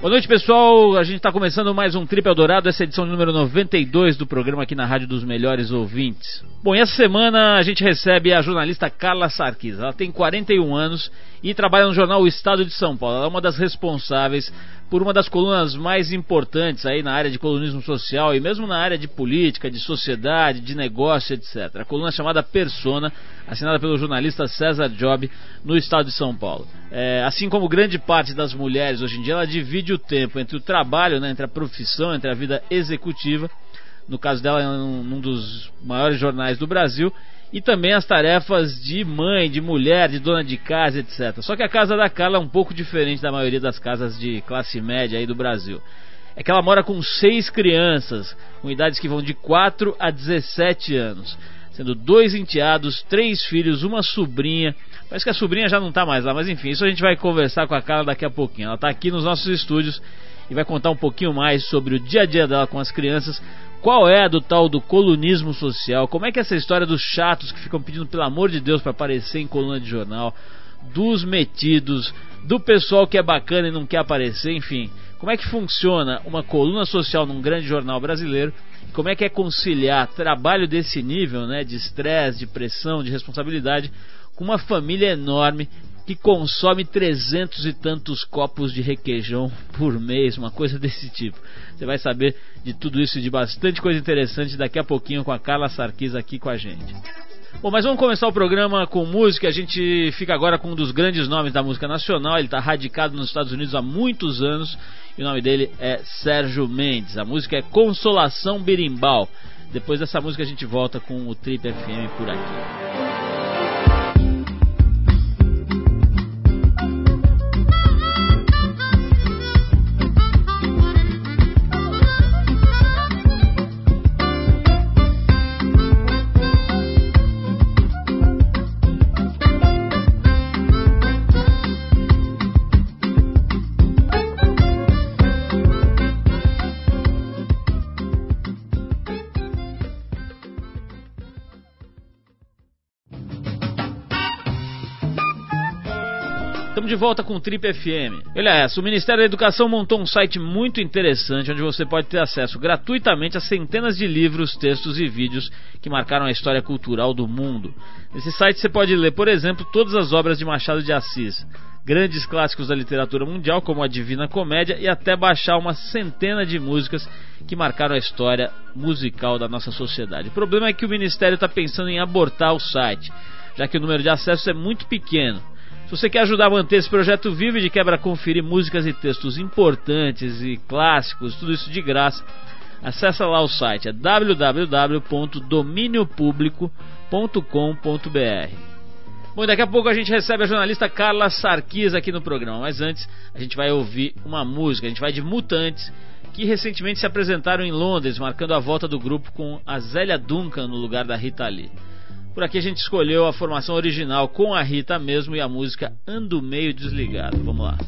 Boa noite, pessoal. A gente está começando mais um Trip Eldorado, essa é edição número 92 do programa aqui na Rádio dos Melhores Ouvintes. Bom, essa semana a gente recebe a jornalista Carla Sarkis. Ela tem 41 anos e trabalha no jornal O Estado de São Paulo. Ela é uma das responsáveis por uma das colunas mais importantes aí na área de colunismo social e mesmo na área de política, de sociedade, de negócio, etc. A coluna é chamada Persona, assinada pelo jornalista César Job no estado de São Paulo. É, assim como grande parte das mulheres hoje em dia, ela divide o tempo entre o trabalho, né, entre a profissão, entre a vida executiva, no caso dela, é um, um dos maiores jornais do Brasil, e também as tarefas de mãe, de mulher, de dona de casa, etc. Só que a casa da Carla é um pouco diferente da maioria das casas de classe média aí do Brasil. É que ela mora com seis crianças, com idades que vão de 4 a 17 anos, sendo dois enteados, três filhos, uma sobrinha. Parece que a sobrinha já não está mais lá, mas enfim, isso a gente vai conversar com a Carla daqui a pouquinho. Ela está aqui nos nossos estúdios e vai contar um pouquinho mais sobre o dia a dia dela com as crianças, qual é a do tal do colunismo social? Como é que é essa história dos chatos que ficam pedindo pelo amor de Deus para aparecer em coluna de jornal, dos metidos, do pessoal que é bacana e não quer aparecer, enfim. Como é que funciona uma coluna social num grande jornal brasileiro? Como é que é conciliar trabalho desse nível, né, de estresse, de pressão, de responsabilidade, com uma família enorme que consome trezentos e tantos copos de requeijão por mês, uma coisa desse tipo. Você vai saber de tudo isso e de bastante coisa interessante daqui a pouquinho com a Carla Sarkis aqui com a gente. Bom, mas vamos começar o programa com música. A gente fica agora com um dos grandes nomes da música nacional. Ele está radicado nos Estados Unidos há muitos anos e o nome dele é Sérgio Mendes. A música é Consolação Birimbal. Depois dessa música a gente volta com o Trip FM por aqui. De volta com o Trip FM. Olha essa, o Ministério da Educação montou um site muito interessante onde você pode ter acesso gratuitamente a centenas de livros, textos e vídeos que marcaram a história cultural do mundo. Nesse site você pode ler, por exemplo, todas as obras de Machado de Assis, grandes clássicos da literatura mundial, como a Divina Comédia, e até baixar uma centena de músicas que marcaram a história musical da nossa sociedade. O problema é que o Ministério está pensando em abortar o site, já que o número de acessos é muito pequeno. Se você quer ajudar a manter esse projeto vivo e de quebra conferir músicas e textos importantes e clássicos, tudo isso de graça, acessa lá o site, é www.dominiopublico.com.br. Bom, daqui a pouco a gente recebe a jornalista Carla Sarkis aqui no programa, mas antes a gente vai ouvir uma música, a gente vai de Mutantes, que recentemente se apresentaram em Londres, marcando a volta do grupo com a Zélia Duncan no lugar da Rita Lee. Por aqui a gente escolheu a formação original com a Rita mesmo e a música Ando Meio Desligado. Vamos lá.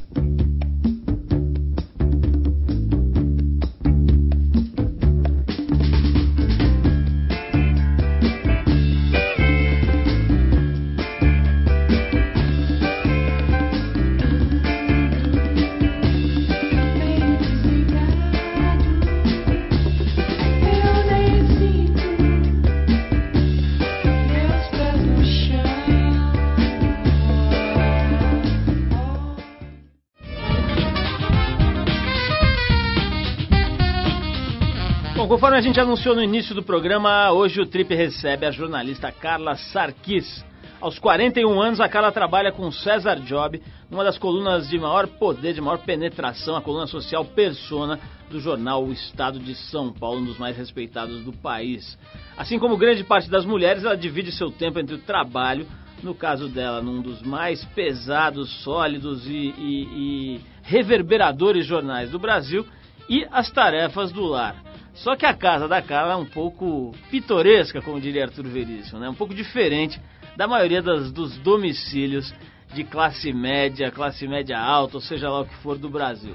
Conforme a gente anunciou no início do programa, hoje o Trip recebe a jornalista Carla Sarkis. Aos 41 anos, a Carla trabalha com César Job, numa das colunas de maior poder, de maior penetração, a coluna social Persona do jornal O Estado de São Paulo, um dos mais respeitados do país. Assim como grande parte das mulheres, ela divide seu tempo entre o trabalho, no caso dela, num dos mais pesados, sólidos e, e, e reverberadores jornais do Brasil, e as tarefas do lar. Só que a casa da Carla é um pouco pitoresca, como diria Arthur Veríssimo, né? um pouco diferente da maioria das, dos domicílios de classe média, classe média alta, ou seja lá o que for do Brasil.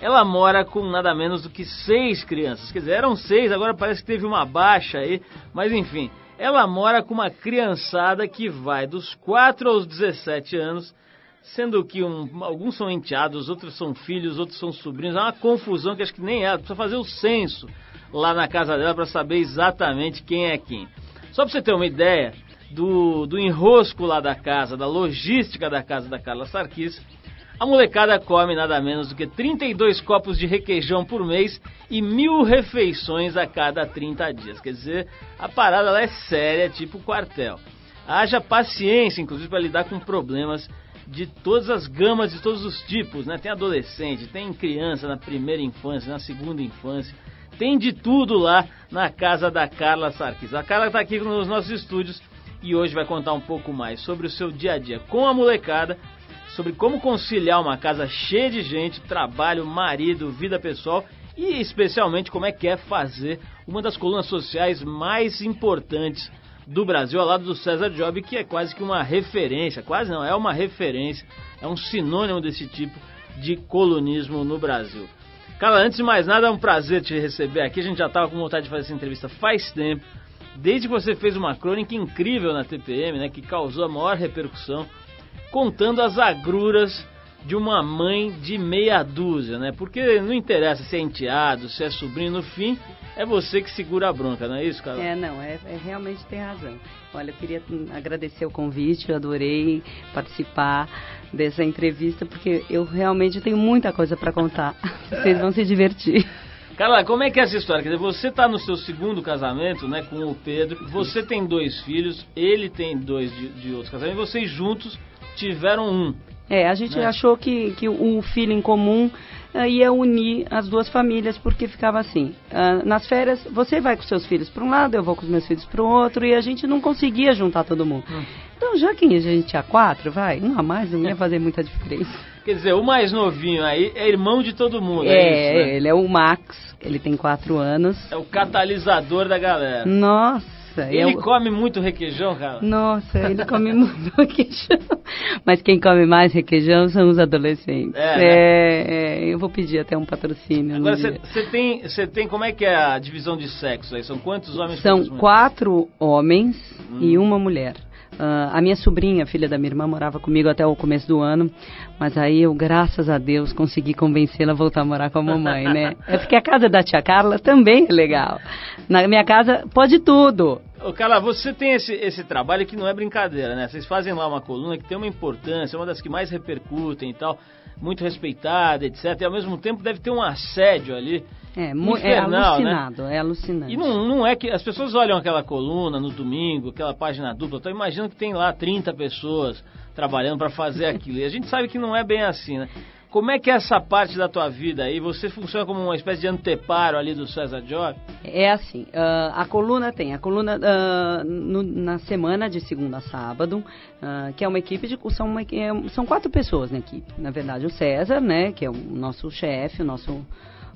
Ela mora com nada menos do que seis crianças. Quer dizer, eram seis, agora parece que teve uma baixa aí, mas enfim. Ela mora com uma criançada que vai dos 4 aos 17 anos, sendo que um, alguns são enteados, outros são filhos, outros são sobrinhos. É uma confusão que acho que nem ela. Precisa fazer o censo lá na casa dela para saber exatamente quem é quem. Só para você ter uma ideia do, do enrosco lá da casa, da logística da casa da Carla Sarkis, a molecada come nada menos do que 32 copos de requeijão por mês e mil refeições a cada 30 dias. Quer dizer, a parada lá é séria, tipo quartel. Haja paciência, inclusive, para lidar com problemas de todas as gamas, de todos os tipos, né? Tem adolescente, tem criança na primeira infância, na segunda infância, tem de tudo lá na casa da Carla Sarkis. A Carla está aqui nos nossos estúdios e hoje vai contar um pouco mais sobre o seu dia a dia com a molecada, sobre como conciliar uma casa cheia de gente, trabalho, marido, vida pessoal e especialmente como é que é fazer uma das colunas sociais mais importantes do Brasil, ao lado do César Job, que é quase que uma referência, quase não, é uma referência, é um sinônimo desse tipo de colunismo no Brasil. Cara, antes de mais nada, é um prazer te receber aqui. A gente já estava com vontade de fazer essa entrevista faz tempo. Desde que você fez uma crônica incrível na TPM, né, que causou a maior repercussão, contando as agruras de uma mãe de meia dúzia, né? Porque não interessa se é enteado, se é sobrinho, no fim é você que segura a bronca, não é isso, cara? É, não, é, é, realmente tem razão. Olha, eu queria agradecer o convite, eu adorei participar dessa entrevista, porque eu realmente tenho muita coisa para contar. Vocês vão se divertir. Carla, como é que é essa história? Quer dizer, você está no seu segundo casamento, né, com o Pedro, você tem dois filhos, ele tem dois de, de outros casamentos, e vocês juntos tiveram um. É, a gente né? achou que, que o em comum uh, ia unir as duas famílias, porque ficava assim. Uh, nas férias, você vai com seus filhos para um lado, eu vou com os meus filhos para o outro, e a gente não conseguia juntar todo mundo. Hum. Então, já que a gente tinha quatro, vai, um a mais não ia fazer muita diferença. Quer dizer, o mais novinho aí é irmão de todo mundo, é, é isso, né? ele é o Max, ele tem quatro anos. É o catalisador da galera. Nossa! Ele eu... come muito requeijão, cara? Nossa, ele come muito requeijão. Mas quem come mais requeijão são os adolescentes. É, né? é, é eu vou pedir até um patrocínio. Agora, você tem, tem, como é que é a divisão de sexo aí? São quantos homens? São quatro homens hum. e uma mulher. Uh, a minha sobrinha, filha da minha irmã, morava comigo até o começo do ano, mas aí eu, graças a Deus, consegui convencê-la a voltar a morar com a mamãe, né? É porque a casa da tia Carla também é legal. Na minha casa pode tudo. Ô, Carla, você tem esse, esse trabalho que não é brincadeira, né? Vocês fazem lá uma coluna que tem uma importância, é uma das que mais repercutem e tal, muito respeitada, etc. E ao mesmo tempo deve ter um assédio ali é, é infernal, é alucinado, né? é alucinante. E não, não é que as pessoas olham aquela coluna no domingo, aquela página dupla, então imaginando que tem lá 30 pessoas trabalhando para fazer aquilo. E a gente sabe que não é bem assim, né? Como é que é essa parte da tua vida aí? Você funciona como uma espécie de anteparo ali do César Job? É assim, uh, a coluna tem, a coluna uh, no, na semana de segunda a sábado, uh, que é uma equipe de, são, uma, é, são quatro pessoas na equipe. Na verdade, o César, né, que é o nosso chefe, o nosso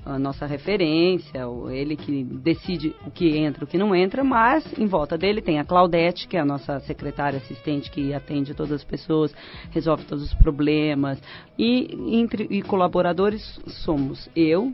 a nossa referência, ele que decide o que entra, o que não entra, mas em volta dele tem a Claudete, que é a nossa secretária assistente que atende todas as pessoas, resolve todos os problemas. E entre e colaboradores somos eu, uh,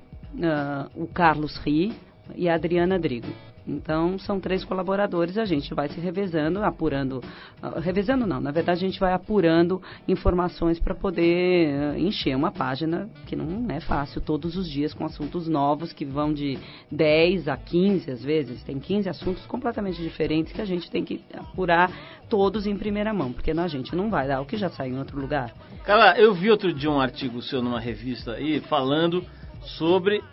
o Carlos Ri e a Adriana Drigo. Então, são três colaboradores, a gente vai se revezando, apurando. Uh, revezando não, na verdade a gente vai apurando informações para poder uh, encher uma página que não é fácil todos os dias com assuntos novos que vão de 10 a 15 às vezes. Tem 15 assuntos completamente diferentes que a gente tem que apurar todos em primeira mão, porque a gente não vai dar o que já sai em outro lugar. Cara, eu vi outro dia um artigo seu numa revista aí falando sobre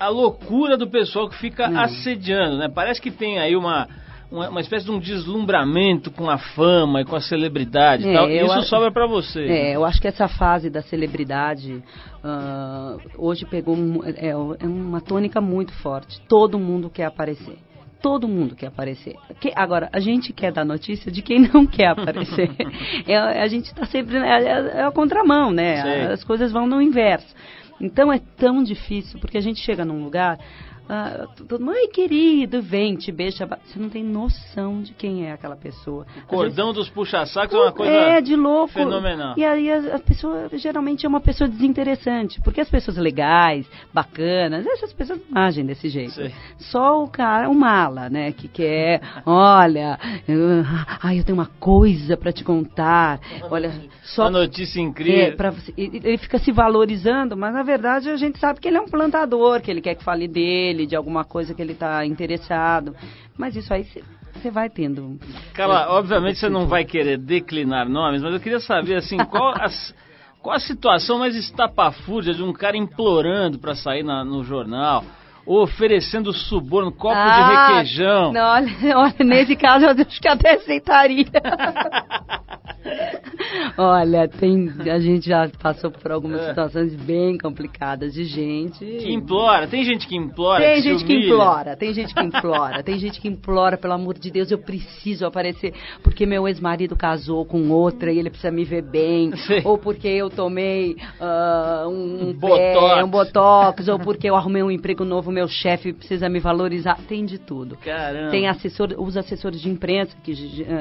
a loucura do pessoal que fica hum. assediando, né? Parece que tem aí uma, uma, uma, espécie de um deslumbramento com a fama e com a celebridade é, tal. Isso acho, sobra para você. É, eu acho que essa fase da celebridade uh, hoje pegou é, é uma tônica muito forte. Todo mundo quer aparecer todo mundo quer aparecer. Que, agora, a gente quer dar notícia de quem não quer aparecer. é, a gente está sempre. É, é, é, a contramão, né? As coisas vão no inverso. Então é tão difícil, porque a gente chega num lugar ah, todo querido, vem, te beija. Você não tem noção de quem é aquela pessoa. O cordão vezes, dos puxa-sacos é uma coisa é, de louco. fenomenal. E aí a, a, pessoa geralmente é uma pessoa desinteressante, porque as pessoas legais, bacanas, essas pessoas não agem desse jeito. Só o cara, o mala, né, que quer, olha, eu, ai, eu tenho uma coisa para te contar. Olha, só uma notícia incrível. É, ele fica se valorizando, mas na verdade a gente sabe que ele é um plantador, que ele quer que fale dele, de alguma coisa que ele está interessado. Mas isso aí você vai tendo. Carla, é, obviamente você não vai querer declinar nomes, mas eu queria saber assim, qual as, qual a situação mais estapafúrdia de um cara implorando para sair na, no jornal? oferecendo suborno, copo ah, de requeijão. Não, olha, olha, nesse caso eu acho que até aceitaria. Olha, tem, a gente já passou por algumas é. situações bem complicadas de gente. Que implora, tem gente que implora. Tem que gente que implora, tem gente que implora, tem gente que implora, pelo amor de Deus, eu preciso aparecer porque meu ex-marido casou com outra e ele precisa me ver bem, Sim. ou porque eu tomei uh, um, um, botox. Pé, um botox, ou porque eu arrumei um emprego novo, meu chefe precisa me valorizar, tem de tudo. Caramba. Tem assessor, os assessores de imprensa que,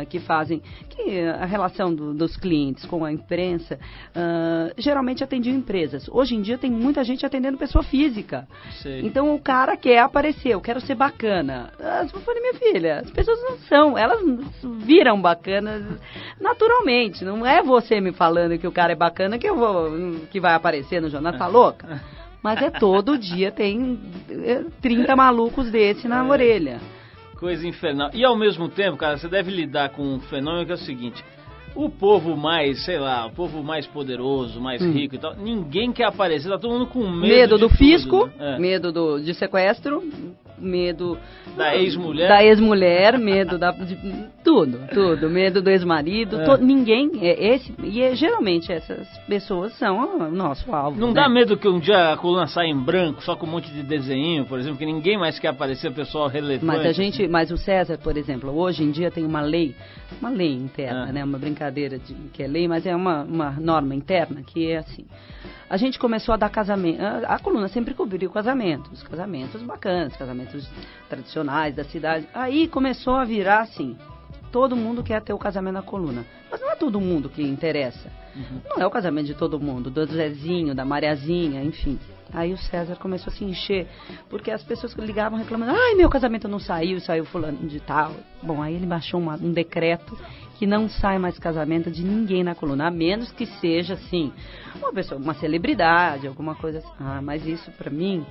que fazem, que a relação do, dos clientes com a imprensa, uh, geralmente atendiam empresas. Hoje em dia tem muita gente atendendo pessoa física. Sei. Então o cara quer aparecer, eu quero ser bacana. Ah, eu falei, minha filha, as pessoas não são, elas viram bacanas naturalmente. Não é você me falando que o cara é bacana que eu vou, que vai aparecer no jornal, tá louca? Mas é todo dia tem 30 malucos desse na é. orelha. Coisa infernal. E ao mesmo tempo, cara, você deve lidar com um fenômeno que é o seguinte: o povo mais, sei lá, o povo mais poderoso, mais hum. rico e tal, ninguém quer aparecer, tá todo mundo com medo. Medo do tudo, fisco, né? é. medo do, de sequestro, medo da ex-mulher, da ex-mulher, medo da de, tudo, tudo, medo do ex-marido, é. ninguém é esse e é, geralmente essas pessoas são o nosso alvo. Não né? dá medo que um dia a coluna saia em branco, só com um monte de desenho, por exemplo, que ninguém mais quer aparecer pessoal relevante. Mas a gente, assim. mas o César, por exemplo, hoje em dia tem uma lei, uma lei interna, é. né, uma brincadeira de que é lei, mas é uma, uma norma interna que é assim a gente começou a dar casamento. A, a coluna sempre cobriu casamentos, casamentos bacanas, casamentos tradicionais da cidade. Aí começou a virar assim: todo mundo quer ter o casamento na coluna. Mas não é todo mundo que interessa. Uhum. Não é o casamento de todo mundo, do Zezinho, da Mariazinha, enfim. Aí o César começou a se encher, porque as pessoas ligavam reclamando: ai, meu casamento não saiu, saiu fulano de tal. Bom, aí ele baixou uma, um decreto que não sai mais casamento de ninguém na coluna, a menos que seja assim, uma pessoa, uma celebridade, alguma coisa assim. Ah, mas isso para mim,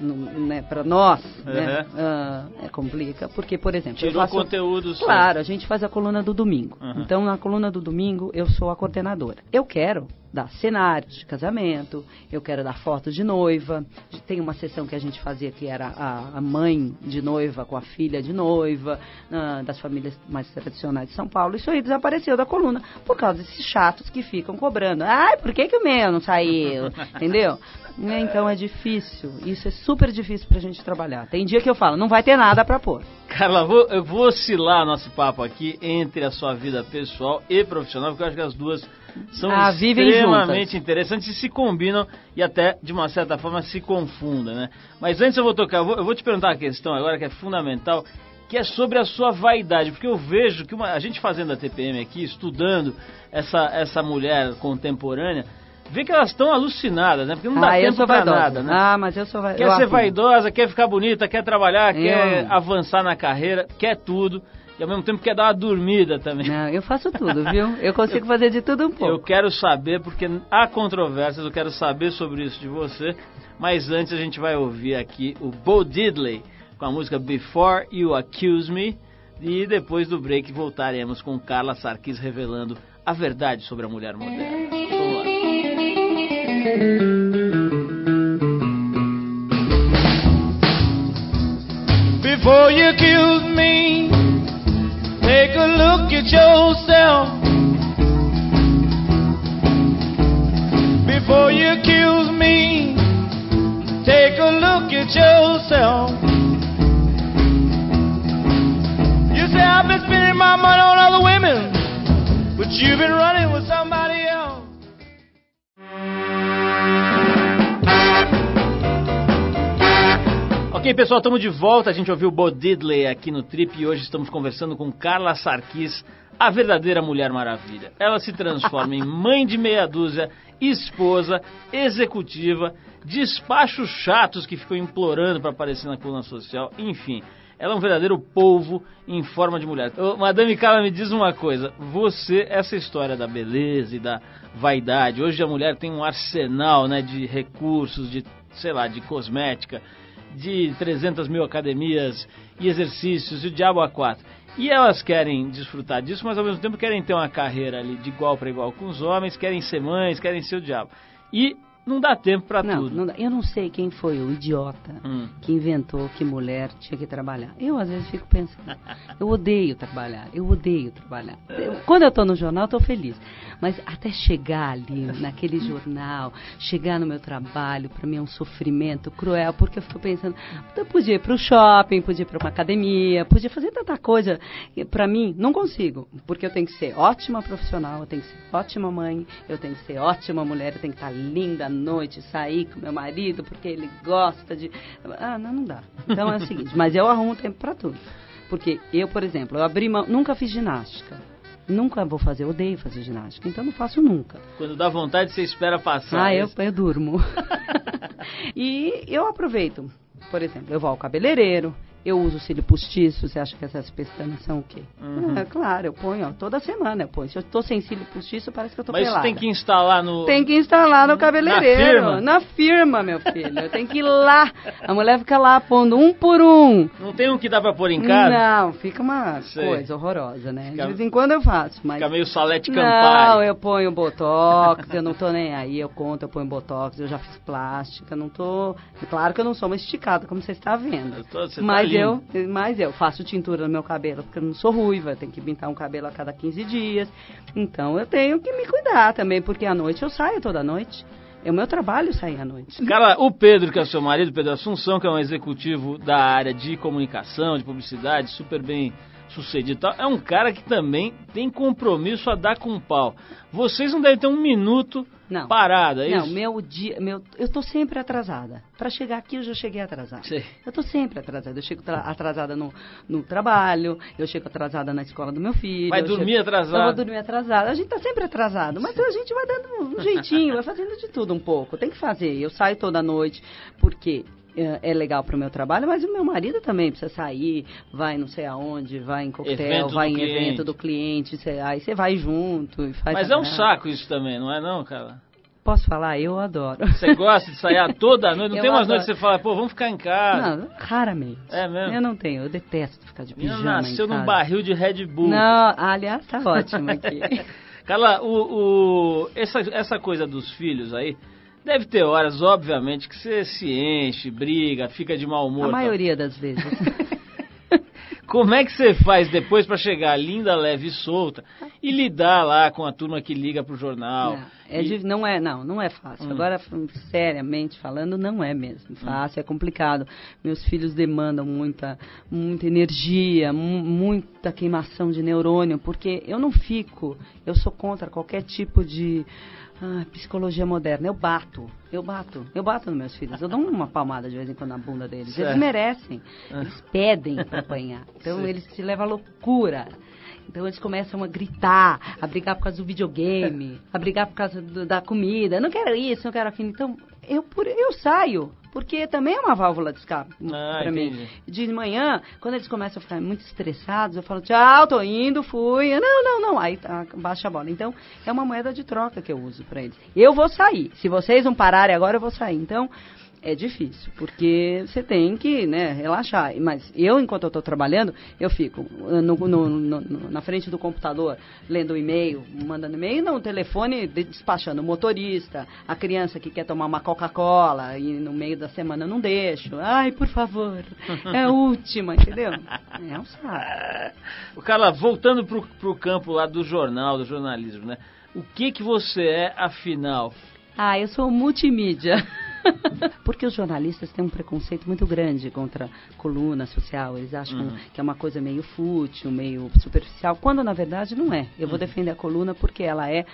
né, para nós, uhum. né, uh, é complica, porque por exemplo, tirou faço, conteúdo. Claro, a gente faz a coluna do domingo. Uhum. Então na coluna do domingo eu sou a coordenadora. Eu quero dar cenários de casamento, eu quero dar fotos de noiva. Tem uma sessão que a gente fazia que era a, a mãe de noiva com a filha de noiva, uh, das famílias mais tradicionais de São Paulo. Isso aí desapareceu da coluna por causa desses chatos que ficam cobrando. Ai, por que, que o meu não saiu? Entendeu? Então é difícil. Isso é super difícil pra gente trabalhar. Tem dia que eu falo, não vai ter nada pra pôr. Carla, vou, eu vou oscilar nosso papo aqui entre a sua vida pessoal e profissional, porque eu acho que as duas são ah, extremamente interessantes e se combinam e até, de uma certa forma, se confundem, né? Mas antes eu vou tocar, eu vou, eu vou te perguntar uma questão agora que é fundamental, que é sobre a sua vaidade, porque eu vejo que uma, a gente fazendo a TPM aqui, estudando essa, essa mulher contemporânea, vê que elas estão alucinadas, né? Porque não dá ah, tempo pra nada, né? Ah, mas eu sou vaidosa. Quer ser vaidosa, quer ficar bonita, quer trabalhar, eu... quer avançar na carreira, quer tudo e ao mesmo tempo quer dar uma dormida também. Não, eu faço tudo, viu? Eu consigo eu, fazer de tudo um pouco. Eu quero saber, porque há controvérsias, eu quero saber sobre isso de você. Mas antes a gente vai ouvir aqui o Bo Diddley com a música Before You Accuse Me. E depois do break voltaremos com Carla Sarkis revelando a verdade sobre a mulher moderna. Vamos lá. Before you accuse me Take a look at yourself before you accuse me. Take a look at yourself. You say I've been spending my money on other women, but you've been running with somebody else. Ok, pessoal, estamos de volta. A gente ouviu o Bo Diddley aqui no Trip e hoje estamos conversando com Carla Sarkis, a verdadeira Mulher Maravilha. Ela se transforma em mãe de meia dúzia, esposa, executiva, despachos chatos que ficam implorando para aparecer na coluna social, enfim. Ela é um verdadeiro polvo em forma de mulher. Ô, Madame Carla, me diz uma coisa. Você, essa história da beleza e da vaidade, hoje a mulher tem um arsenal né, de recursos, de, sei lá, de cosmética, de 300 mil academias e exercícios e o diabo a quatro. E elas querem desfrutar disso, mas ao mesmo tempo querem ter uma carreira ali de igual para igual com os homens, querem ser mães, querem ser o diabo. E não dá tempo para tudo. Não dá. Eu não sei quem foi o idiota Hum. que inventou que mulher tinha que trabalhar. Eu, às vezes, fico pensando, eu odeio trabalhar, eu odeio trabalhar. Eu- quando eu estou no jornal, eu estou feliz. Mas até chegar ali, naquele jornal, chegar no meu trabalho, para mim é um sofrimento cruel, porque eu fico pensando, eu podia ir para o shopping, podia ir para uma academia, podia fazer tanta coisa. Para mim, não consigo, porque eu tenho que ser ótima profissional, eu tenho que ser ótima mãe, eu tenho que ser ótima mulher, eu tenho que estar linda à noite, sair com meu marido, porque ele gosta de. Ah, não, não dá. Então é o seguinte, mas eu arrumo tempo para tudo. Porque eu, por exemplo, eu abri mão, nunca fiz ginástica. Nunca vou fazer, odeio fazer ginástica, então não faço nunca. Quando dá vontade, você espera passar. Ah, eu, eu durmo. e eu aproveito. Por exemplo, eu vou ao cabeleireiro, eu uso cílio postiço. Você acha que essas pestanas são o quê? Uhum. É claro, eu ponho ó, toda semana. Eu ponho. Se eu tô sem cílio postiço, parece que eu tô Mas isso pelada. tem que instalar no. Tem que instalar no cabeleireiro. firma? Na firma, meu filho. Tem que ir lá. A mulher fica lá pondo um por um. Não tem um que dá pra pôr em casa? Não, fica uma Sei. coisa horrorosa, né? Fica- De vez em quando eu faço, mas... Fica meio salete Não, Campari. eu ponho botox, eu não tô nem aí, eu conto, eu ponho botox, eu já fiz plástica, não tô. Claro que eu não sou uma esticada, como você está vendo. Eu tô- você tá mas lindo. Eu, mas eu faço tintura no meu cabelo, porque eu não sou ruiva, eu tenho que pintar um cabelo a cada 15 dias. Então eu tenho que me cuidar também, porque à noite eu saio toda noite. É o meu trabalho sair à noite. Cara, o Pedro, que é o seu marido, Pedro Assunção, que é um executivo da área de comunicação, de publicidade, super bem sucedido e tal, é um cara que também tem compromisso a dar com pau. Vocês não devem ter um minuto Não. parado, é Não, isso? meu dia, meu, eu tô sempre atrasada. Para chegar aqui eu já cheguei atrasada. Sei. Eu tô sempre atrasada. Eu chego tra- atrasada no, no trabalho, eu chego atrasada na escola do meu filho. Vai dormir chego- atrasado. Eu vou dormir atrasada. A gente tá sempre atrasado, mas a gente vai dando um jeitinho, vai fazendo de tudo um pouco. Tem que fazer. Eu saio toda noite porque é é legal pro meu trabalho, mas o meu marido também precisa sair, vai não sei aonde, vai em coquetel, vai em cliente. evento do cliente, cê- aí você vai junto e faz Mas é um saco isso também, não é não, cara? Posso falar? Eu adoro. Você gosta de sair toda noite? Não Eu tem umas adoro. noites que você fala, pô, vamos ficar em casa. Não, raramente. É mesmo? Eu não tenho, eu detesto ficar de pijama nasceu em num barril de Red Bull. Não, aliás, tá ótimo aqui. Carla, o, o- essa, essa coisa dos filhos aí, deve ter horas, obviamente, que você se enche, briga, fica de mau humor. A tal. maioria das vezes. Como é que você faz depois pra chegar linda, leve e solta e lidar lá com a turma que liga pro jornal? É E- não é, não, não é fácil. Hum. Agora, seriamente falando, não é mesmo fácil, é complicado. Meus filhos demandam muita, muita energia, mu- muita queimação de neurônio, porque eu não fico, eu sou contra qualquer tipo de ah, psicologia moderna. Eu bato, eu bato, eu bato nos meus filhos. Eu dou uma palmada de vez em quando na bunda deles. Certo. Eles merecem, Ah. eles pedem para apanhar. Então Sim. eles se levam à loucura. Então eles começam a gritar, a brigar por causa do videogame, a brigar por causa do- da comida. Não quero isso, não quero aquilo. Então eu, por- eu saio, porque também é uma válvula de escape Ah, para mim. De manhã, quando eles começam a ficar muito estressados, eu falo, tchau, tô indo, fui. Não, não, não. Aí tá, baixa a bola. Então é uma moeda de troca que eu uso para eles. Eu vou sair. Se vocês não pararem agora, eu vou sair. Então é difícil, porque você tem que né, relaxar. Mas eu, enquanto eu estou trabalhando, eu fico uh, no- no- no- na frente do computador, lendo o e-mail, mandando e-mail, no telefone, de- despachando o motorista, a criança que quer tomar uma Coca-Cola e no meio da semana eu não deixo. Ai, por favor, é a última, entendeu? É um saco. O Carla, voltando pro, pro campo lá do jornal, do jornalismo, né? O que que você é, afinal? Ah, eu sou multimídia. Porque os jornalistas têm um preconceito muito grande contra coluna social. Eles acham Uhum. que é uma coisa meio fútil, meio superficial, quando na verdade não é. Eu vou defender a coluna porque ela é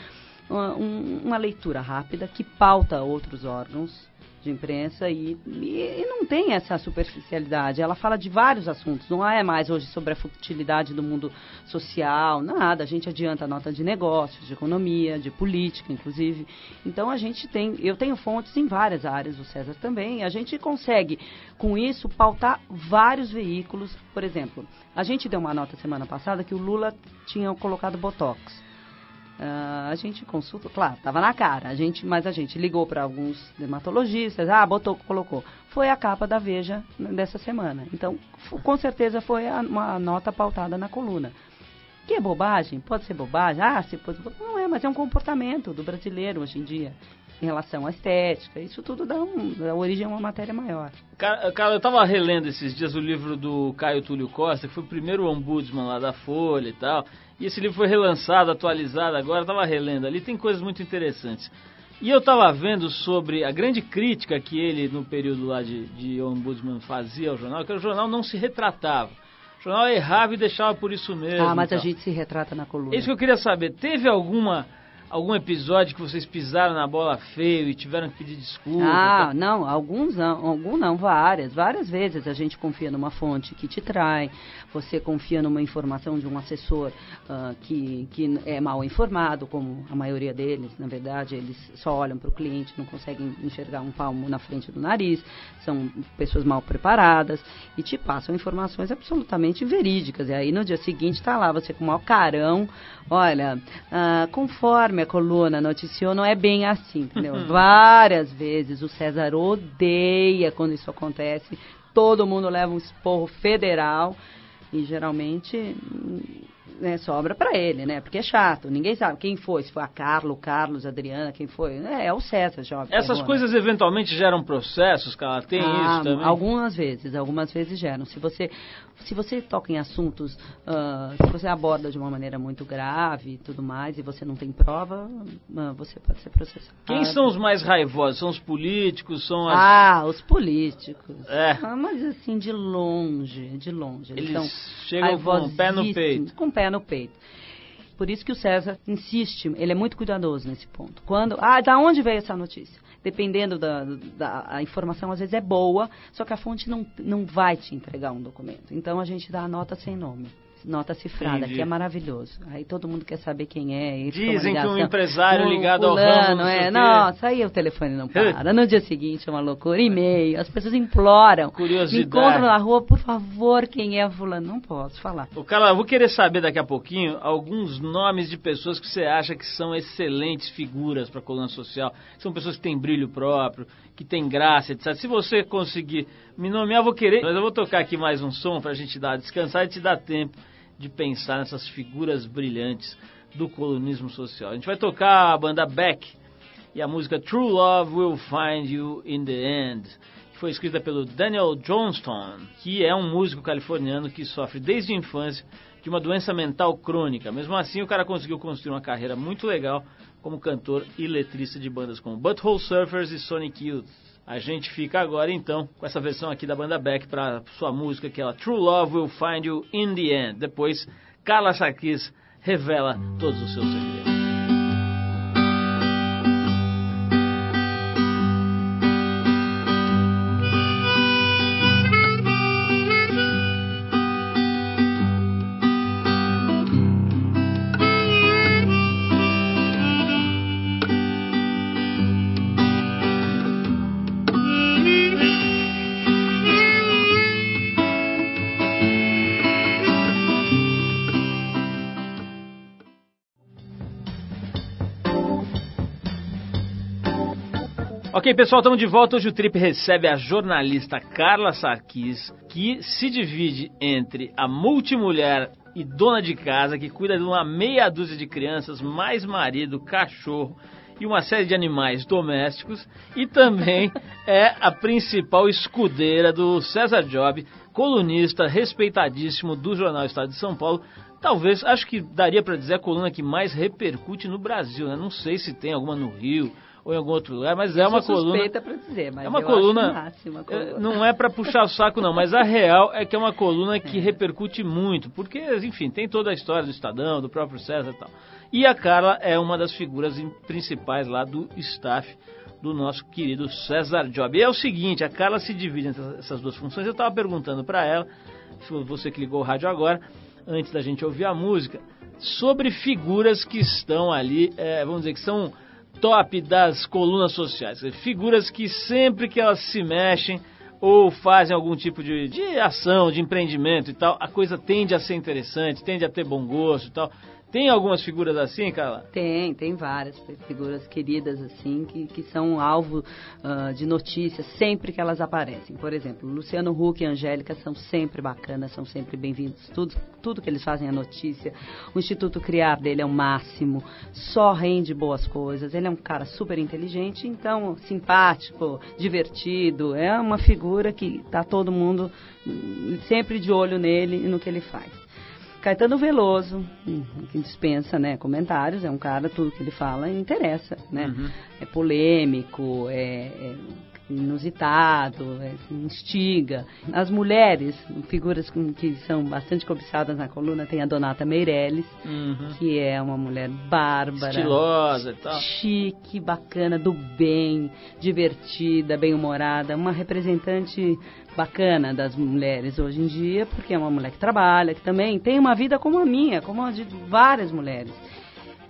uma, um- uma leitura rápida que pauta outros órgãos de imprensa e, e, e, não tem essa superficialidade. Ela fala de vários assuntos, não é mais hoje sobre a futilidade do mundo social, nada. A gente adianta a nota de negócios, de economia, de política, inclusive. Então a gente tem, eu tenho fontes em várias áreas, o César também. A gente consegue, com isso, pautar vários veículos. Por exemplo, a gente deu uma nota semana passada que o Lula tinha colocado botox. Uh, a gente consulta, claro, estava na cara, a gente, mas a gente ligou para alguns dermatologistas, ah, botou, colocou. Foi a capa da Veja dessa semana. Então, com certeza foi a, uma nota pautada na coluna. Que é bobagem? Pode ser bobagem? Ah, se pode, não é, mas é um comportamento do brasileiro hoje em dia em relação à estética. Isso tudo dá, um, dá origem a uma matéria maior. Cara, cara eu estava relendo esses dias o livro do Caio Túlio Costa, que foi o primeiro ombudsman lá da Folha e tal. E esse livro foi relançado, atualizado agora, eu estava relendo ali, tem coisas muito interessantes. E eu estava vendo sobre a grande crítica que ele, no período lá de, de ombudsman, fazia ao jornal, que o jornal não se retratava. O jornal errava e deixava por isso mesmo. Ah, mas a gente se retrata na coluna. É isso que eu queria saber. Teve alguma algum episódio que vocês pisaram na bola feio e tiveram que pedir desculpa? Ah, não, alguns não, algum não, várias, várias vezes a gente confia numa fonte que te trai, você confia numa informação de um assessor uh, que, que é mal informado, como a maioria deles, na verdade, eles só olham para o cliente, não conseguem enxergar um palmo na frente do nariz, são pessoas mal preparadas e te passam informações absolutamente verídicas. E aí no dia seguinte está lá, você com o maior carão, olha, uh, conforme minha coluna noticiou, não é bem assim, entendeu? Várias vezes o César odeia quando isso acontece. Todo mundo leva um esporro federal e geralmente né, sobra para ele, né? Porque é chato, ninguém sabe quem foi, se foi a Carlo, Carlos, Adriana, quem foi. É, é o César, jovem. Essas né? coisas eventualmente geram processos, cara? Tem ah, isso também? Algumas vezes, algumas vezes geram. Se você, se você toca em assuntos, uh, se você aborda de uma maneira muito grave e tudo mais, e você não tem prova, uh, você pode ser processado. Quem são os mais raivosos? São os políticos? São as... Ah, os políticos. É. Ah, mas assim, de longe, de longe. Eles, Eles chegam com o pé no peito. Com o pé no peito. Por isso que o César insiste, ele é muito cuidadoso nesse ponto. Quando, ah, da onde veio essa notícia? Dependendo da, da a informação, às vezes é boa, só que a fonte não, não vai te entregar um documento. Então a gente dá a nota sem nome nota cifrada, Entendi. que é maravilhoso. Aí todo mundo quer saber quem é. Dizem que um empresário ligado ao ramo, não é? Nossa, aí o telefone não para. No dia seguinte é uma loucura. E-mail, as pessoas imploram. Curiosidade. Me encontram na rua, por favor, quem é fulano? Não posso falar. O cara, vou querer saber daqui a pouquinho alguns nomes de pessoas que você acha que são excelentes figuras para a coluna social. São pessoas que têm brilho próprio, que têm graça, etc. Se você conseguir me nomear, vou querer. Mas eu vou tocar aqui mais um som para a gente dar descansar e te dar tempo de pensar nessas figuras brilhantes do colunismo social. A gente vai tocar a banda Beck e a música True Love Will Find You in the End, que foi escrita pelo Daniel Johnston, que é um músico californiano que sofre desde a infância de uma doença mental crônica. Mesmo assim, o cara conseguiu construir uma carreira muito legal como cantor e letrista de bandas como Butthole Surfers e Sonic Youth. A gente fica agora então com essa versão aqui da banda Beck para sua música que é True Love Will Find You in the End. Depois, Carla Sarkis revela todos os seus segredos. Ok, pessoal, estamos de volta. Hoje o Trip recebe a jornalista Carla Sarkis, que se divide entre a multimulher e dona de casa, que cuida de uma meia dúzia de crianças, mais marido, cachorro e uma série de animais domésticos, e também é a principal escudeira do César Job, colunista respeitadíssimo do Jornal Estado de São Paulo. Talvez, acho que daria para dizer a coluna que mais repercute no Brasil, né? Não sei se tem alguma no Rio ou em algum outro lugar, mas é uma coluna. Pra dizer, mas é uma coluna, máximo, coluna. Não é para puxar o saco, não, mas a real é que é uma coluna que é. repercute muito, porque, enfim, tem toda a história do Estadão, do próprio César e tal. E a Carla é uma das figuras principais lá do staff do nosso querido César Job. E é o seguinte, a Carla se divide entre essas duas funções. Eu estava perguntando para ela, você que ligou o rádio agora, antes da gente ouvir a música, sobre figuras que estão ali, é, vamos dizer que são top das colunas sociais. Figuras que sempre que elas se mexem ou fazem algum tipo de, de ação, de empreendimento e tal, a coisa tende a ser interessante, tende a ter bom gosto e tal. Tem algumas figuras assim, Carla? Tem, tem várias figuras queridas assim que, que são alvo uh, de notícias sempre que elas aparecem. Por exemplo, Luciano Huck e Angélica são sempre bacanas, são sempre bem-vindos. Tudo, tudo que eles fazem é notícia. O Instituto Criar dele é o máximo, só rende boas coisas. Ele é um cara super inteligente, então simpático, divertido. É uma figura que está todo mundo hum, sempre de olho nele e no que ele faz. Caetano Veloso, que dispensa né, comentários, é um cara, tudo que ele fala interessa, né? Uhum. É polêmico, é, é inusitado, é, instiga. As mulheres, figuras que são bastante cobiçadas na coluna, tem a Donata Meirelles, uhum. que é uma mulher bárbara. Estilosa e tal. Chique, bacana, do bem, divertida, bem-humorada, uma representante bacana das mulheres hoje em dia, porque é uma mulher que trabalha, que também tem uma vida como a minha, como a de várias mulheres.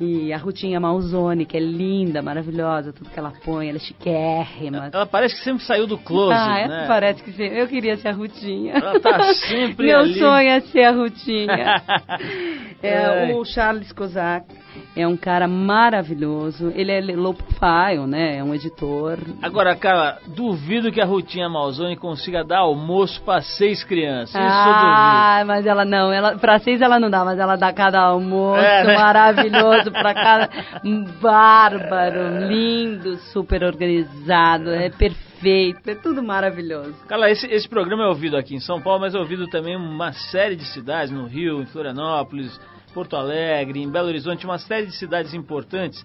E a Rutinha Malzone, que é linda, maravilhosa, tudo que ela põe, ela é chiquérrima. Ela parece que sempre saiu do closet, ah, né? parece que sempre. Eu queria ser a Rutinha. Ela tá sempre Meu ali. sonho é ser a Rutinha. é, o Charles Kozak é um cara maravilhoso. Ele é low profile, né? É um editor. Agora, cara, duvido que a Rutinha Malzone consiga dar almoço para seis crianças. Isso ah, mas ela não. Ela, para seis ela não dá, mas ela dá cada almoço é, né? maravilhoso para cada. Bárbaro, lindo, super organizado. É perfeito, é tudo maravilhoso. Cara, esse, esse programa é ouvido aqui em São Paulo, mas é ouvido também em uma série de cidades, no Rio, em Florianópolis, Porto Alegre, em Belo Horizonte, uma série de cidades importantes.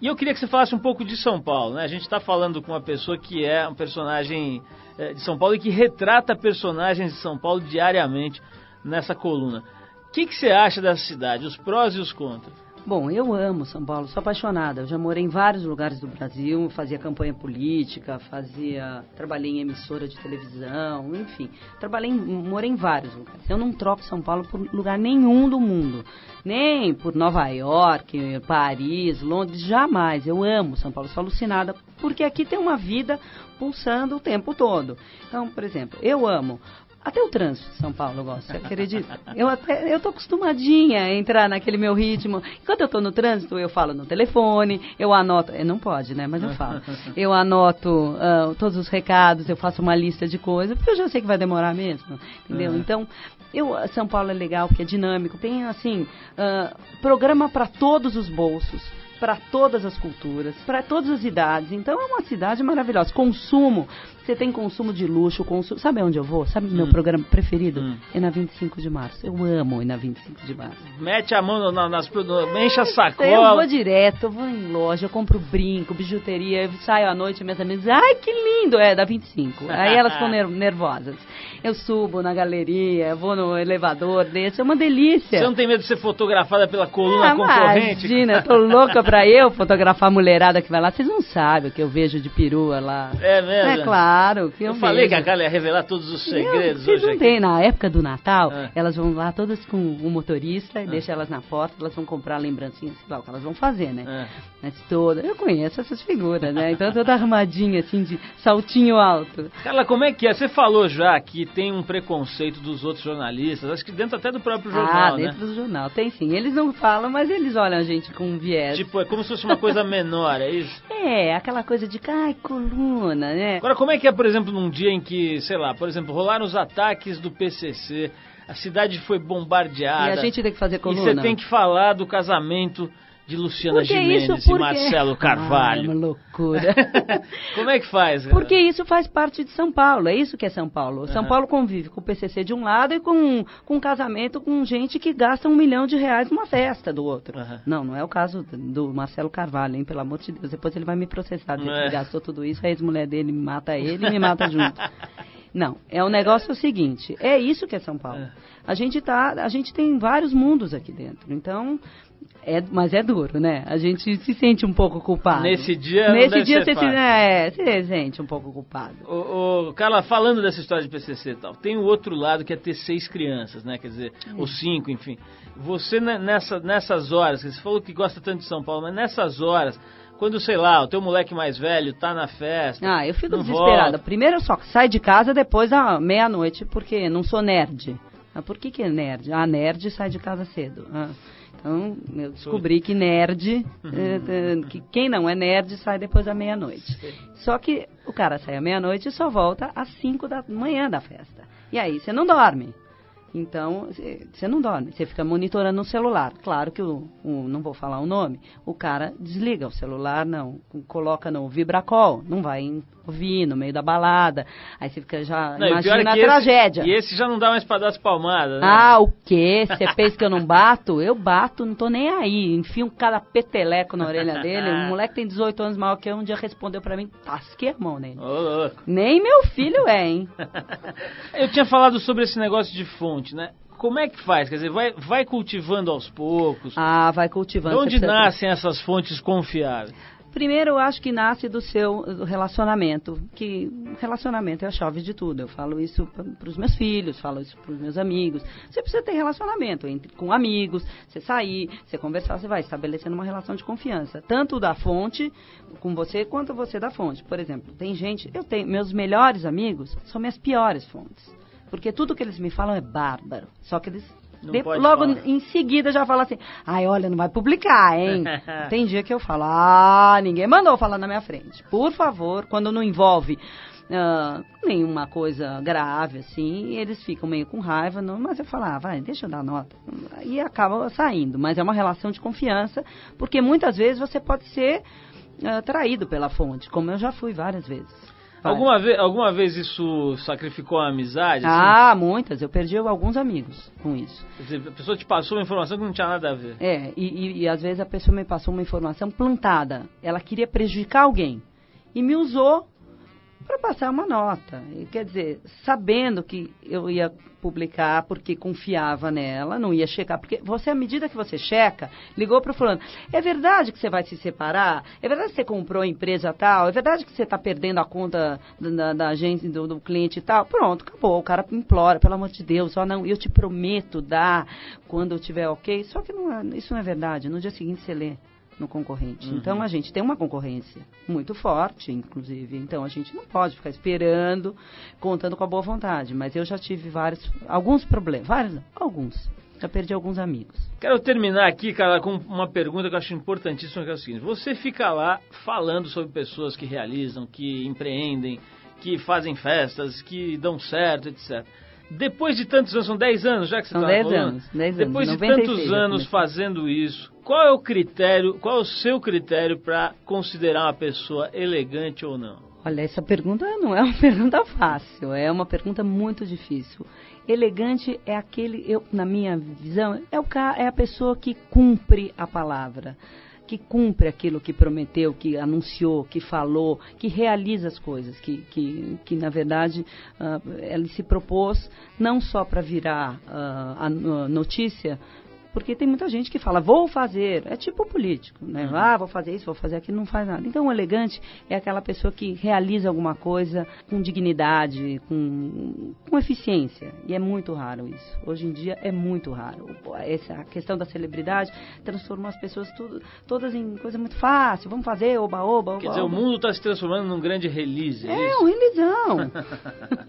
E eu queria que você falasse um pouco de São Paulo, né? A gente está falando com uma pessoa que é um personagem é, de São Paulo e que retrata personagens de São Paulo diariamente nessa coluna. O que, que você acha dessa cidade, os prós e os contras? Bom, eu amo São Paulo, sou apaixonada. Eu já morei em vários lugares do Brasil, fazia campanha política, fazia, trabalhei em emissora de televisão, enfim, trabalhei, morei em vários lugares. Eu não troco São Paulo por lugar nenhum do mundo, nem por Nova York, Paris, Londres, jamais. Eu amo São Paulo, sou alucinada porque aqui tem uma vida pulsando o tempo todo. Então, por exemplo, eu amo até o trânsito de São Paulo eu gosto, você acredita? Eu até eu tô acostumadinha a entrar naquele meu ritmo. Enquanto eu tô no trânsito, eu falo no telefone, eu anoto, não pode, né, mas eu falo. Eu anoto uh, todos os recados, eu faço uma lista de coisas, porque eu já sei que vai demorar mesmo, entendeu? Então, eu, São Paulo é legal porque é dinâmico, tem assim, uh, programa para todos os bolsos para todas as culturas, para todas as idades. Então é uma cidade maravilhosa. Consumo, você tem consumo de luxo, consumo. Sabe onde eu vou? Sabe hum. meu programa preferido? Hum. É na 25 de março. Eu amo ir na 25 de março. Mete a mão na, nas enche a sacola. Eu vou direto, eu vou em loja, eu compro brinco, bijuteria, eu saio à noite, minhas amigas, ai que lindo, é da 25. Aí elas ficam nervosas. Eu subo na galeria, vou no elevador desse, é uma delícia. Você não tem medo de ser fotografada pela coluna ah, concorrente? Imagina, eu tô louca pra eu fotografar a mulherada que vai lá. Vocês não sabem o que eu vejo de perua lá. É mesmo? É claro. Que eu, eu falei que a Carla ia revelar todos os segredos eu, hoje não tem, na época do Natal, é. elas vão lá todas com o um motorista e é. deixa elas na porta, elas vão comprar lembrancinhas, sei lá o que elas vão fazer, né? É. Mas toda, eu conheço essas figuras, né? Então toda armadinha assim de saltinho alto. Carla, como é que é? Você falou já que tem um preconceito preconceito dos outros jornalistas, acho que dentro até do próprio jornal, ah, dentro né? do jornal, tem sim. Eles não falam, mas eles olham a gente com um viés. Tipo, é como se fosse uma coisa menor, é isso? É, aquela coisa de, ai, coluna, né? Agora, como é que é, por exemplo, num dia em que, sei lá, por exemplo, rolaram os ataques do PCC, a cidade foi bombardeada... E a gente tem que fazer coluna. E você tem que falar do casamento de Luciana Gimenez e Marcelo Carvalho. Ah, é uma loucura. Como é que faz? Porque isso faz parte de São Paulo, é isso que é São Paulo. São uhum. Paulo convive com o PCC de um lado e com, com um casamento com gente que gasta um milhão de reais numa festa do outro. Uhum. Não, não é o caso do Marcelo Carvalho, hein, pelo amor de Deus. Depois ele vai me processar, dizer é. que gastou tudo isso, a ex-mulher dele mata ele e me mata junto. Não, é o negócio é o seguinte, é isso que é São Paulo. É. A gente tá, a gente tem vários mundos aqui dentro. Então, É, mas é duro, né? A gente se sente um pouco culpado. Nesse dia Nesse não dia você se, é, você se sente um pouco culpado. Ô, ô, Carla, falando dessa história de PCC e tal, tem o outro lado que é ter seis crianças, né? Quer dizer, ou cinco, enfim. Você ne- nessa, nessas horas, você falou que gosta tanto de São Paulo, mas nessas horas, quando, sei lá, o teu moleque mais velho tá na festa... Ah, eu fico desesperada. volta. Primeiro eu só saio de casa depois da meia-noite, porque não sou nerd. Ah, por que, que é nerd? Ah, nerd sai de casa cedo. Ah, então, eu descobri que nerd, eh, que quem não é nerd sai depois da meia-noite. Só que o cara sai à meia-noite e só volta às 5 da manhã da festa. E aí você não dorme. Então, você não dorme, você fica monitorando o celular. Claro que o, o- não vou falar o nome, o cara desliga o celular, não, coloca no vibracol, não vai ouvir no meio da balada. Aí você fica já, Não, é imagina a que esse- tragédia. e esse já não dá mais pra dar as palmadas, né? Ah, o quê? Você pensa que eu não bato? Eu bato, não tô nem aí. Enfio um cada peteleco na orelha dele. Um moleque tem 18 anos maior que eu, um dia respondeu pra mim, tasquei a mão nele. Ô, louco. Nem meu filho é, hein? Eu tinha falado sobre esse negócio de fonte, né? Como é que faz? Quer dizer, vai, vai cultivando aos poucos. Ah, vai de cultivando. onde Você precisa- nascem essas fontes confiáveis? Primeiro, eu acho que nasce do seu relacionamento, que relacionamento é a chave de tudo. Eu falo isso para os meus filhos, falo isso para os meus amigos. Você precisa ter relacionamento entre, com amigos, você sair, você conversar, você vai estabelecendo uma relação de confiança, tanto da fonte com você quanto você da fonte. Por exemplo, tem gente, eu tenho meus melhores amigos são minhas piores fontes, porque tudo que eles me falam é bárbaro. Só que eles de- logo falar. em seguida já fala assim, ai, olha, não vai publicar, hein? Tem dia que eu falo, ah, ninguém mandou falar na minha frente. Por favor, quando não envolve ah, nenhuma coisa grave, assim, eles ficam meio com raiva, não, mas eu falo, ah, vai, deixa eu dar nota. E acaba saindo, mas é uma relação de confiança, porque muitas vezes você pode ser ah, traído pela fonte, como eu já fui várias vezes. Alguma vez, alguma vez isso sacrificou a amizade? assim? Ah, muitas. Eu perdi alguns amigos com isso. Quer dizer, a pessoa te passou uma informação que não tinha nada a ver. É, e, e- e às vezes a pessoa me passou uma informação plantada. Ela queria prejudicar alguém e me usou para passar uma nota. E, quer dizer, sabendo que eu ia publicar porque confiava nela, não ia checar. Porque você, à medida que você checa, ligou para o fulano. É verdade que você vai se separar? É verdade que você comprou a empresa tal? É verdade que você está perdendo a conta da, da- agência, do, do cliente e tal? Pronto, acabou. O cara implora, pelo amor de Deus, ó, não, eu te prometo dar quando eu tiver ok. Só que não é- isso não é verdade. No dia seguinte você lê no concorrente. Então a gente tem uma concorrência muito forte, inclusive. Então a gente não pode ficar esperando, contando com a boa vontade. Mas eu já tive vários, alguns problemas, vários, não, alguns. Já perdi alguns amigos. Quero terminar aqui, cara, com uma pergunta que eu acho importantíssima, que é o seguinte. Você fica lá falando sobre pessoas que realizam, que empreendem, que fazem festas, que dão certo, etc. Depois de tantos anos, são 10 anos já que você está 10 falando? anos, 10 anos, Depois de 96 tantos anos fazendo isso, qual é o critério, qual é o seu critério para considerar uma pessoa elegante ou não? Olha, essa pergunta não é uma pergunta fácil, é uma pergunta muito difícil. Elegante é aquele, eu, na minha visão, é, o, é a pessoa que cumpre a palavra, que cumpre aquilo que prometeu, que anunciou, que falou, que realiza as coisas, que, que, que na verdade ah, ele se propôs não só para virar ah, a no- notícia, porque tem muita gente que fala, vou fazer. É tipo político, né? Ah, vou fazer isso, vou fazer aquilo, não faz nada. Então, o elegante é aquela pessoa que realiza alguma coisa com dignidade, com, com eficiência. E é muito raro isso. Hoje em dia é muito raro. Essa questão da celebridade transformou as pessoas tudo, todas em coisa muito fácil. Vamos fazer, oba, oba, oba. Quer dizer, o oba. mundo está se transformando num grande release, é, É um relisão.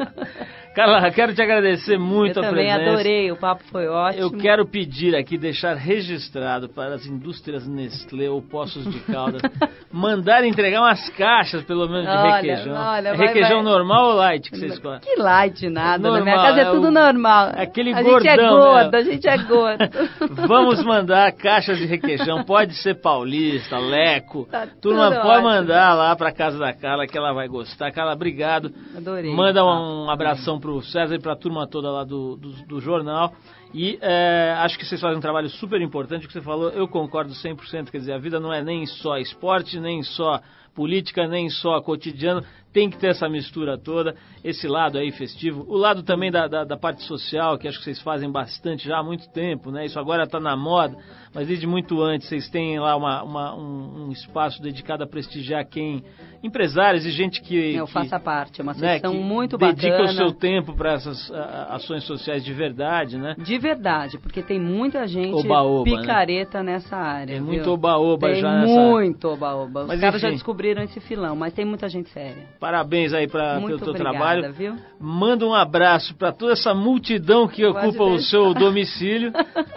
Carla, quero te agradecer muito Eu a também presença. adorei, o papo foi ótimo. Eu quero pedir aqui, deixar registrado para as indústrias Nestlé ou Poços de Caldas mandar entregar umas caixas, pelo menos, de Olha, requeijão. olha, É vai- requeijão vai. normal ou light que você escolhe? Que light nada, na minha Normal, casa é, é tudo o- normal. aquele a gente é gordão, gordo, né? a gente é gordo. Vamos mandar caixas de requeijão, pode ser paulista, leco. Tá Turma, pode ótimo. mandar lá para casa da Carla que ela vai gostar. Carla, obrigado. Adorei. Manda um abração pro César e pra turma toda lá do, do, do jornal. E é, acho que vocês fazem um trabalho super importante, o que você falou, eu concordo 100%, quer dizer, a vida não é nem só esporte, nem só política, nem só cotidiano, tem que ter essa mistura toda, esse lado aí festivo, o lado também da, da, da parte social, que acho que vocês fazem bastante já há muito tempo, né? Isso agora está na moda, mas desde muito antes vocês têm lá uma, uma um, um, espaço dedicado a prestigiar quem empresários e gente que eu que, faço parte, é uma né, sessão muito dedica bacana. Dedica o seu tempo para essas a, ações sociais de verdade, né? De verdade, porque tem muita gente oba -oba, né? picareta né? nessa área. Tem muito oba-oba já nessa Muito oba-oba. Os caras já descobriram esse filão, mas tem muita gente séria. Parabéns aí pra, pelo teu obrigada, trabalho. Viu? Manda um abraço para toda essa multidão que Quase ocupa o seu domicílio,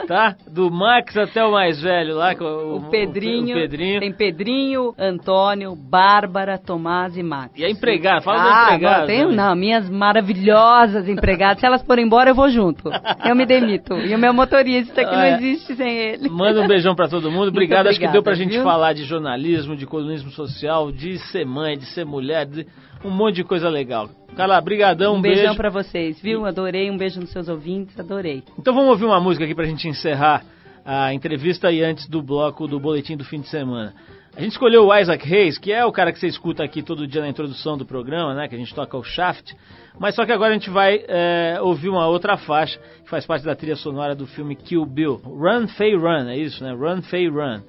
tá? Do Max até o mais velho lá, o, o, Pedrinho, o Pedrinho. Tem Pedrinho, Antônio, Bárbara, Tomás e Max. E a empregada, fala ah, da empregada. Não, tenho, não, minhas maravilhosas empregadas. Se elas forem embora, eu vou junto. Eu me demito. E o meu motorista, que não é. existe sem ele. Manda um beijão para todo mundo. Obrigado. Acho que deu pra gente viu? falar de jornalismo, de colunismo social, de ser mãe, de ser mulher, de um monte de coisa legal. Carla, brigadão, um, um beijão beijo. para vocês, viu? Adorei, um beijo nos seus ouvintes, adorei. Então vamos ouvir uma música aqui pra gente encerrar a entrevista e antes do bloco do boletim do fim de semana. A gente escolheu o Isaac Hayes, que é o cara que você escuta aqui todo dia na introdução do programa, né? Que a gente toca o Shaft. Mas só que agora a gente vai é, ouvir uma outra faixa que faz parte da trilha sonora do filme Kill Bill. Run, Fay, Run, é isso, né? Run, Fay, Run.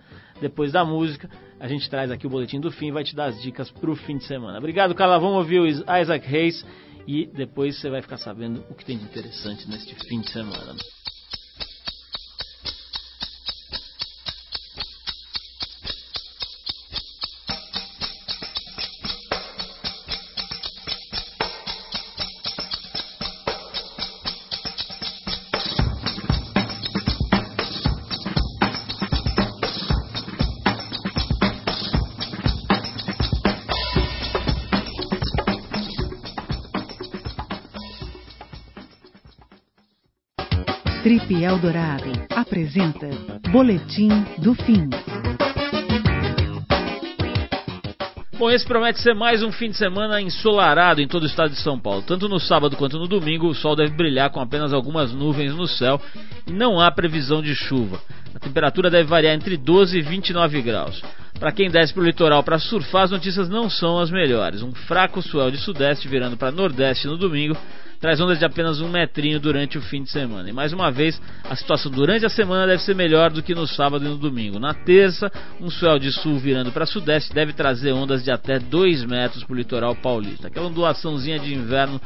Depois da música, a gente traz aqui o boletim do fim e vai te dar as dicas pro fim de semana. Obrigado, Carla. Vamos ouvir o Isaac Hayes e depois você vai ficar sabendo o que tem de interessante neste fim de semana. Trip Eldorado apresenta Boletim do Fim. Bom, esse promete ser mais um fim de semana ensolarado em todo o estado de São Paulo. Tanto no sábado quanto no domingo, o sol deve brilhar com apenas algumas nuvens no céu e não há previsão de chuva. A temperatura deve variar entre 12 e 29 graus. Para quem desce para o litoral para surfar, as notícias não são as melhores. Um fraco swell de sudeste virando para nordeste no domingo traz ondas de apenas um metrinho durante o fim de semana. E mais uma vez, a situação durante a semana deve ser melhor do que no sábado e no domingo. Na terça, um swell de sul virando para sudeste deve trazer ondas de até 2 metros para o litoral paulista. Aquela ondulaçãozinha de inverno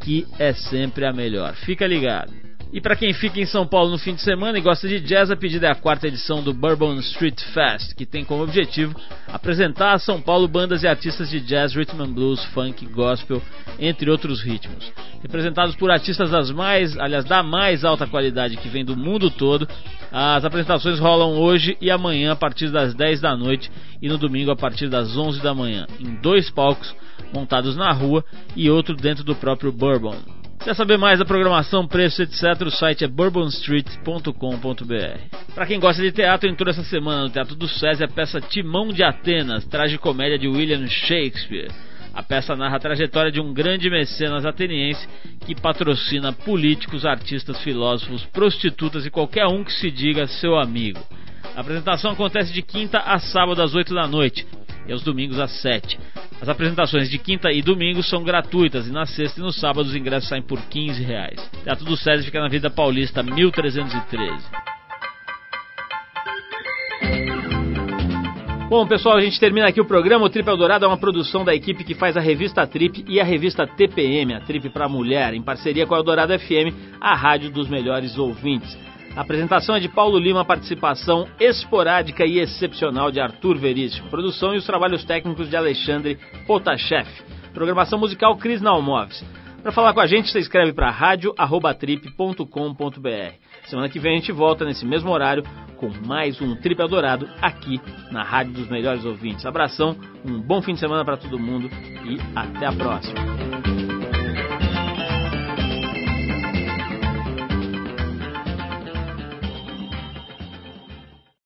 que é sempre a melhor. Fica ligado. E para quem fica em São Paulo no fim de semana e gosta de jazz, a pedida é a quarta edição do Bourbon Street Fest, que tem como objetivo apresentar a São Paulo bandas e artistas de jazz, rhythm and blues, funk, gospel, entre outros ritmos. Representados por artistas das mais, aliás, da mais alta qualidade que vem do mundo todo, as apresentações rolam hoje e amanhã a partir das 10 da noite e no domingo a partir das 11 da manhã, em dois palcos montados na rua e outro dentro do próprio Bourbon. Quer saber mais da programação, preço, etc., o site é bourbonstreet.com.br. Para quem gosta de teatro, entrou essa semana no Teatro do César a peça Timão de Atenas, comédia de William Shakespeare. A peça narra a trajetória de um grande mecenas ateniense que patrocina políticos, artistas, filósofos, prostitutas e qualquer um que se diga seu amigo. A apresentação acontece de quinta a sábado às 8 da noite e aos domingos às 7. As apresentações de quinta e domingo são gratuitas e na sexta e no sábado os ingressos saem por 15 reais. Teatro do César fica na Vida Paulista 1313. Bom, pessoal, a gente termina aqui o programa. O Trip Eldorado é uma produção da equipe que faz a revista Trip e a revista TPM, a Trip para Mulher, em parceria com a Eldorado FM, a rádio dos melhores ouvintes. A apresentação é de Paulo Lima, participação esporádica e excepcional de Arthur Veríssimo. Produção e os trabalhos técnicos de Alexandre Potashev. Programação musical Cris Nalmoves. Para falar com a gente, você escreve para radioarrobatrip.com.br. Semana que vem a gente volta nesse mesmo horário com mais um Trip Adorado aqui na Rádio dos Melhores Ouvintes. Abração, um bom fim de semana para todo mundo e até a próxima.